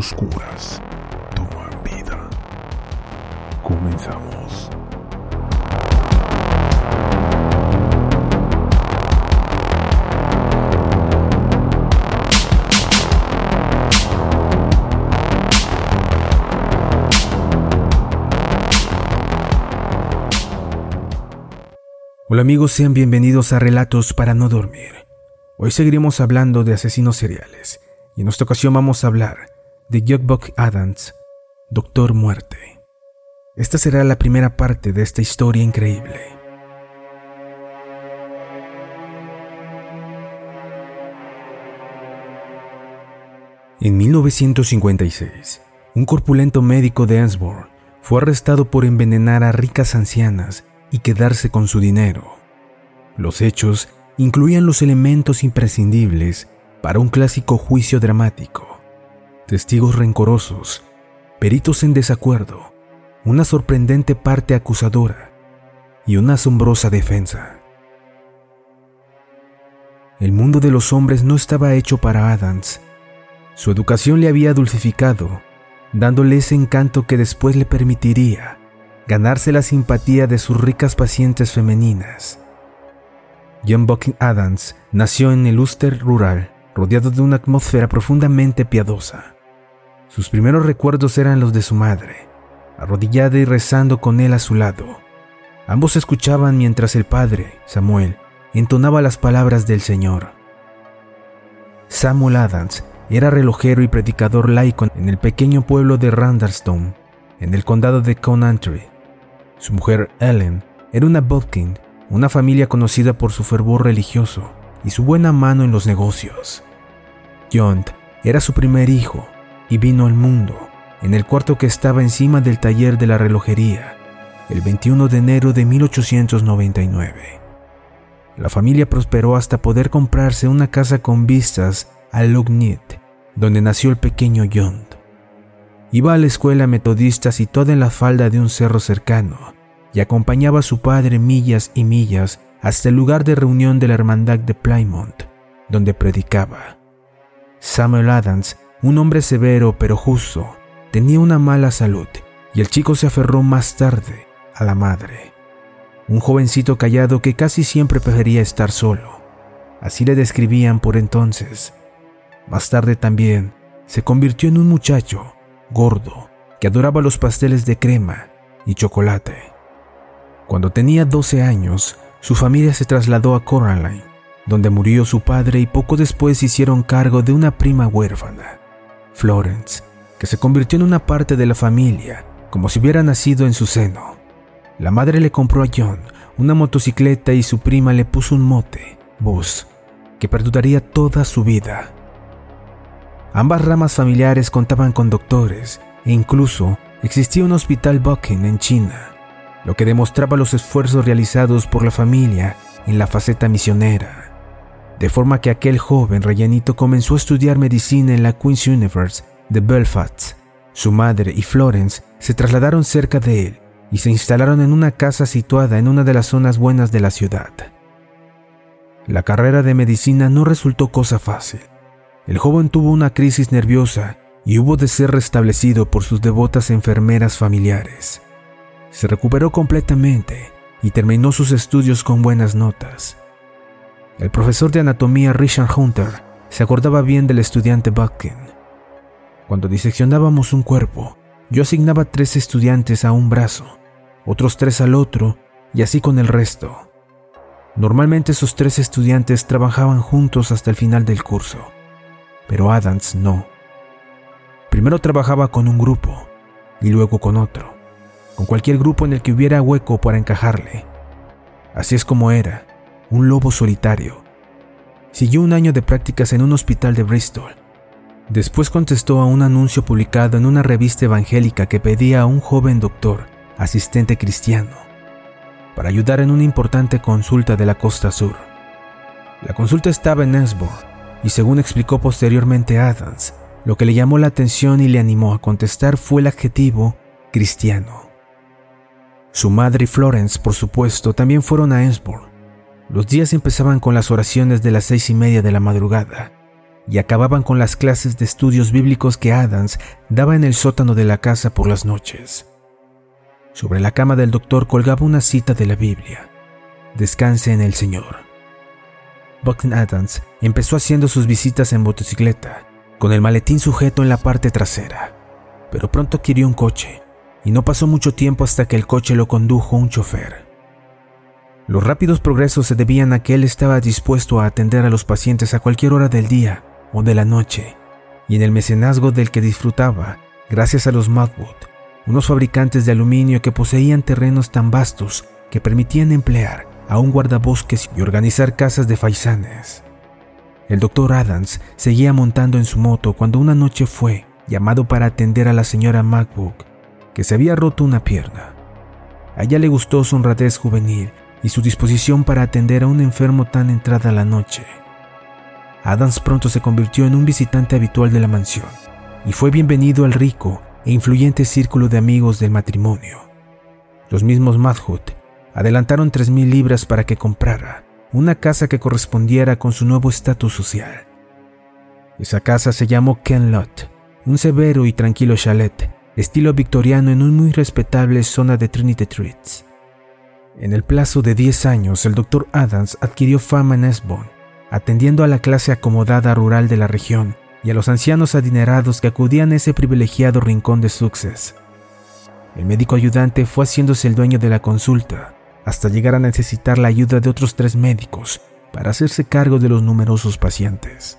Oscuras toman vida. Comenzamos. Hola amigos, sean bienvenidos a Relatos para no dormir. Hoy seguiremos hablando de asesinos seriales y en esta ocasión vamos a hablar de Buck Adams, Doctor Muerte. Esta será la primera parte de esta historia increíble. En 1956, un corpulento médico de Ansborn fue arrestado por envenenar a ricas ancianas y quedarse con su dinero. Los hechos incluían los elementos imprescindibles para un clásico juicio dramático. Testigos rencorosos, peritos en desacuerdo, una sorprendente parte acusadora y una asombrosa defensa. El mundo de los hombres no estaba hecho para Adams. Su educación le había dulcificado, dándole ese encanto que después le permitiría ganarse la simpatía de sus ricas pacientes femeninas. John Bucking Adams nació en el Ulster rural, rodeado de una atmósfera profundamente piadosa. Sus primeros recuerdos eran los de su madre, arrodillada y rezando con él a su lado. Ambos escuchaban mientras el padre, Samuel, entonaba las palabras del Señor. Samuel Adams era relojero y predicador laico en el pequeño pueblo de Randalstone, en el condado de Conantry. Su mujer, Ellen, era una Bodkin, una familia conocida por su fervor religioso y su buena mano en los negocios. John era su primer hijo y vino al mundo en el cuarto que estaba encima del taller de la relojería el 21 de enero de 1899. La familia prosperó hasta poder comprarse una casa con vistas a Loughnit, donde nació el pequeño John. Iba a la escuela metodista situada en la falda de un cerro cercano y acompañaba a su padre millas y millas hasta el lugar de reunión de la hermandad de Plymouth, donde predicaba. Samuel Adams, un hombre severo pero justo, tenía una mala salud y el chico se aferró más tarde a la madre. Un jovencito callado que casi siempre prefería estar solo. Así le describían por entonces. Más tarde también se convirtió en un muchacho gordo, que adoraba los pasteles de crema y chocolate. Cuando tenía 12 años, su familia se trasladó a Coraline, donde murió su padre y poco después hicieron cargo de una prima huérfana, Florence, que se convirtió en una parte de la familia, como si hubiera nacido en su seno. La madre le compró a John una motocicleta y su prima le puso un mote, Buzz, que perduraría toda su vida. Ambas ramas familiares contaban con doctores e incluso existía un hospital Bucking en China, lo que demostraba los esfuerzos realizados por la familia en la faceta misionera. De forma que aquel joven rellenito comenzó a estudiar medicina en la Queen's University de Belfast. Su madre y Florence se trasladaron cerca de él y se instalaron en una casa situada en una de las zonas buenas de la ciudad. La carrera de medicina no resultó cosa fácil el joven tuvo una crisis nerviosa y hubo de ser restablecido por sus devotas enfermeras familiares. Se recuperó completamente y terminó sus estudios con buenas notas. El profesor de anatomía Richard Hunter se acordaba bien del estudiante Buckin. Cuando diseccionábamos un cuerpo, yo asignaba tres estudiantes a un brazo, otros tres al otro y así con el resto. Normalmente esos tres estudiantes trabajaban juntos hasta el final del curso, pero Adams no. Primero trabajaba con un grupo y luego con otro, con cualquier grupo en el que hubiera hueco para encajarle. Así es como era, un lobo solitario. Siguió un año de prácticas en un hospital de Bristol. Después contestó a un anuncio publicado en una revista evangélica que pedía a un joven doctor, asistente cristiano, para ayudar en una importante consulta de la costa sur. La consulta estaba en Ensborough y según explicó posteriormente Adams, lo que le llamó la atención y le animó a contestar fue el adjetivo cristiano. Su madre y Florence, por supuesto, también fueron a Ensborough los días empezaban con las oraciones de las seis y media de la madrugada y acababan con las clases de estudios bíblicos que Adams daba en el sótano de la casa por las noches. Sobre la cama del doctor colgaba una cita de la Biblia. Descanse en el Señor. Buckton Adams empezó haciendo sus visitas en motocicleta, con el maletín sujeto en la parte trasera, pero pronto adquirió un coche, y no pasó mucho tiempo hasta que el coche lo condujo un chofer. Los rápidos progresos se debían a que él estaba dispuesto a atender a los pacientes a cualquier hora del día o de la noche, y en el mecenazgo del que disfrutaba, gracias a los Mudwood, unos fabricantes de aluminio que poseían terrenos tan vastos que permitían emplear a un guardabosques y organizar casas de faisanes. El doctor Adams seguía montando en su moto cuando una noche fue llamado para atender a la señora MacBook, que se había roto una pierna. A ella le gustó su honradez juvenil y su disposición para atender a un enfermo tan entrada la noche. Adams pronto se convirtió en un visitante habitual de la mansión y fue bienvenido al rico e influyente círculo de amigos del matrimonio. Los mismos Madhut adelantaron 3.000 libras para que comprara una casa que correspondiera con su nuevo estatus social. Esa casa se llamó Ken Lot, un severo y tranquilo chalet, estilo victoriano en una muy respetable zona de Trinity Treats. En el plazo de 10 años, el Dr. Adams adquirió fama en Esbon, atendiendo a la clase acomodada rural de la región y a los ancianos adinerados que acudían a ese privilegiado rincón de Success. El médico ayudante fue haciéndose el dueño de la consulta, hasta llegar a necesitar la ayuda de otros tres médicos para hacerse cargo de los numerosos pacientes.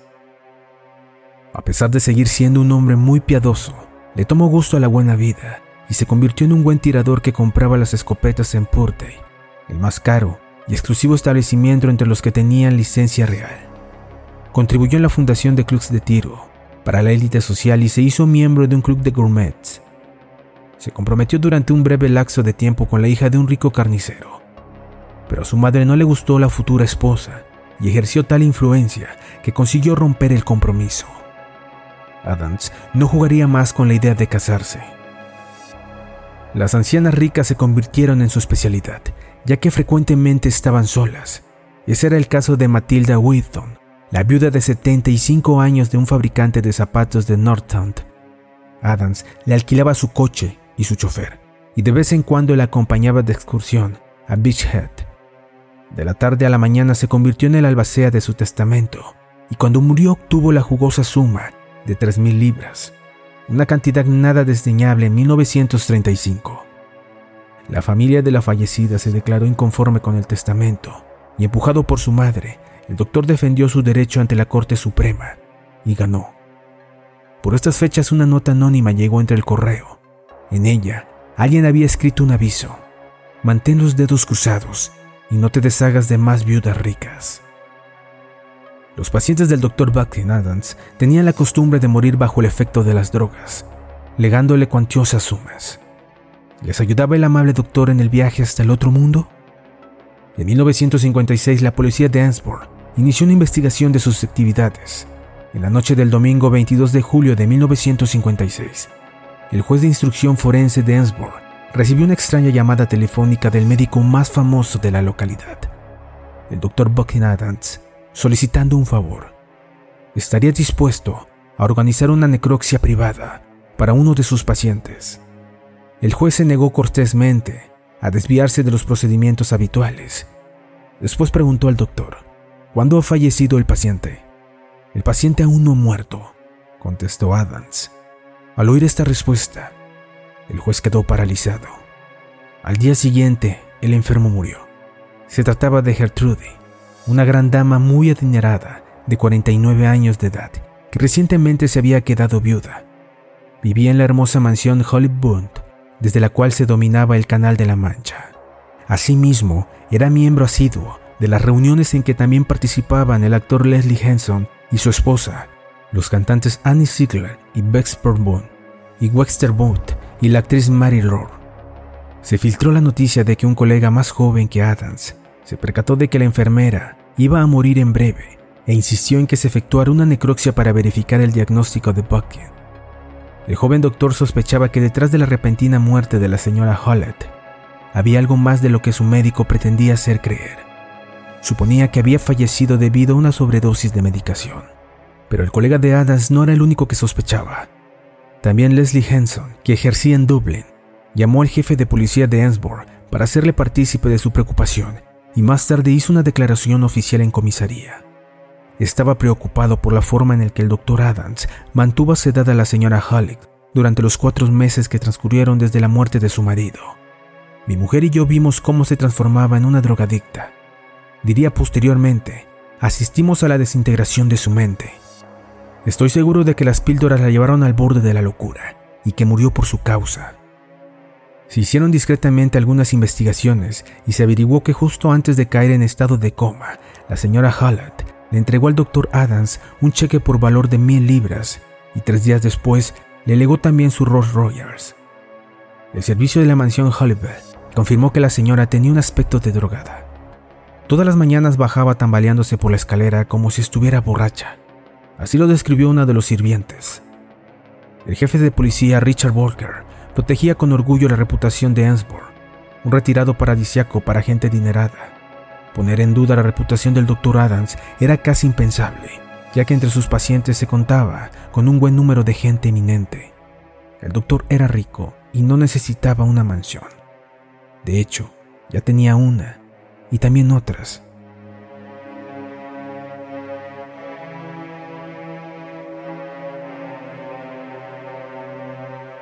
A pesar de seguir siendo un hombre muy piadoso, le tomó gusto a la buena vida y se convirtió en un buen tirador que compraba las escopetas en Purtey, el más caro y exclusivo establecimiento entre los que tenían licencia real. Contribuyó en la fundación de clubs de tiro para la élite social y se hizo miembro de un club de gourmets. Se comprometió durante un breve lapso de tiempo con la hija de un rico carnicero, pero a su madre no le gustó la futura esposa y ejerció tal influencia que consiguió romper el compromiso. Adams no jugaría más con la idea de casarse las ancianas ricas se convirtieron en su especialidad, ya que frecuentemente estaban solas. Ese era el caso de Matilda Whitton, la viuda de 75 años de un fabricante de zapatos de Northtown. Adams le alquilaba su coche y su chofer, y de vez en cuando la acompañaba de excursión a Beachhead. De la tarde a la mañana se convirtió en el albacea de su testamento, y cuando murió obtuvo la jugosa suma de 3.000 libras una cantidad nada desdeñable en 1935. La familia de la fallecida se declaró inconforme con el testamento y empujado por su madre, el doctor defendió su derecho ante la Corte Suprema y ganó. Por estas fechas una nota anónima llegó entre el correo. En ella, alguien había escrito un aviso. Mantén los dedos cruzados y no te deshagas de más viudas ricas. Los pacientes del Dr. Buckley Adams tenían la costumbre de morir bajo el efecto de las drogas, legándole cuantiosas sumas. ¿Les ayudaba el amable doctor en el viaje hasta el otro mundo? En 1956 la policía de Ansborough inició una investigación de sus actividades. En la noche del domingo 22 de julio de 1956, el juez de instrucción forense de Ansborough recibió una extraña llamada telefónica del médico más famoso de la localidad, el Dr. Buckley Adams, solicitando un favor. estaría dispuesto a organizar una necropsia privada para uno de sus pacientes. El juez se negó cortésmente a desviarse de los procedimientos habituales. Después preguntó al doctor, ¿cuándo ha fallecido el paciente? El paciente aún no muerto, contestó Adams. Al oír esta respuesta, el juez quedó paralizado. Al día siguiente, el enfermo murió. Se trataba de Gertrude, una gran dama muy adinerada de 49 años de edad, que recientemente se había quedado viuda. Vivía en la hermosa mansión Hollywood, desde la cual se dominaba el Canal de la Mancha. Asimismo, era miembro asiduo de las reuniones en que también participaban el actor Leslie Henson y su esposa, los cantantes Annie Ziegler y Bex Bourbon, y Wexter Booth y la actriz Mary Rohr. Se filtró la noticia de que un colega más joven que Adams se percató de que la enfermera iba a morir en breve e insistió en que se efectuara una necropsia para verificar el diagnóstico de Bucket. El joven doctor sospechaba que detrás de la repentina muerte de la señora Hollett había algo más de lo que su médico pretendía hacer creer. Suponía que había fallecido debido a una sobredosis de medicación. Pero el colega de Adams no era el único que sospechaba. También Leslie Henson, que ejercía en Dublín, llamó al jefe de policía de Ensborough para hacerle partícipe de su preocupación y más tarde hizo una declaración oficial en comisaría. Estaba preocupado por la forma en la que el doctor Adams mantuvo sedada a la señora Halleck durante los cuatro meses que transcurrieron desde la muerte de su marido. Mi mujer y yo vimos cómo se transformaba en una drogadicta. Diría posteriormente, asistimos a la desintegración de su mente. Estoy seguro de que las píldoras la llevaron al borde de la locura y que murió por su causa. Se hicieron discretamente algunas investigaciones y se averiguó que justo antes de caer en estado de coma, la señora Hallett le entregó al doctor Adams un cheque por valor de mil libras y tres días después le legó también su Rolls Royals. El servicio de la mansión Hollywood confirmó que la señora tenía un aspecto de drogada. Todas las mañanas bajaba tambaleándose por la escalera como si estuviera borracha. Así lo describió uno de los sirvientes. El jefe de policía Richard Walker protegía con orgullo la reputación de Ansborough, un retirado paradisiaco para gente dinerada. Poner en duda la reputación del Dr. Adams era casi impensable, ya que entre sus pacientes se contaba con un buen número de gente eminente. El doctor era rico y no necesitaba una mansión. De hecho, ya tenía una y también otras.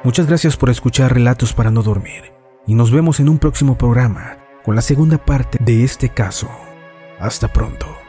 Muchas gracias por escuchar Relatos para no dormir y nos vemos en un próximo programa con la segunda parte de este caso. Hasta pronto.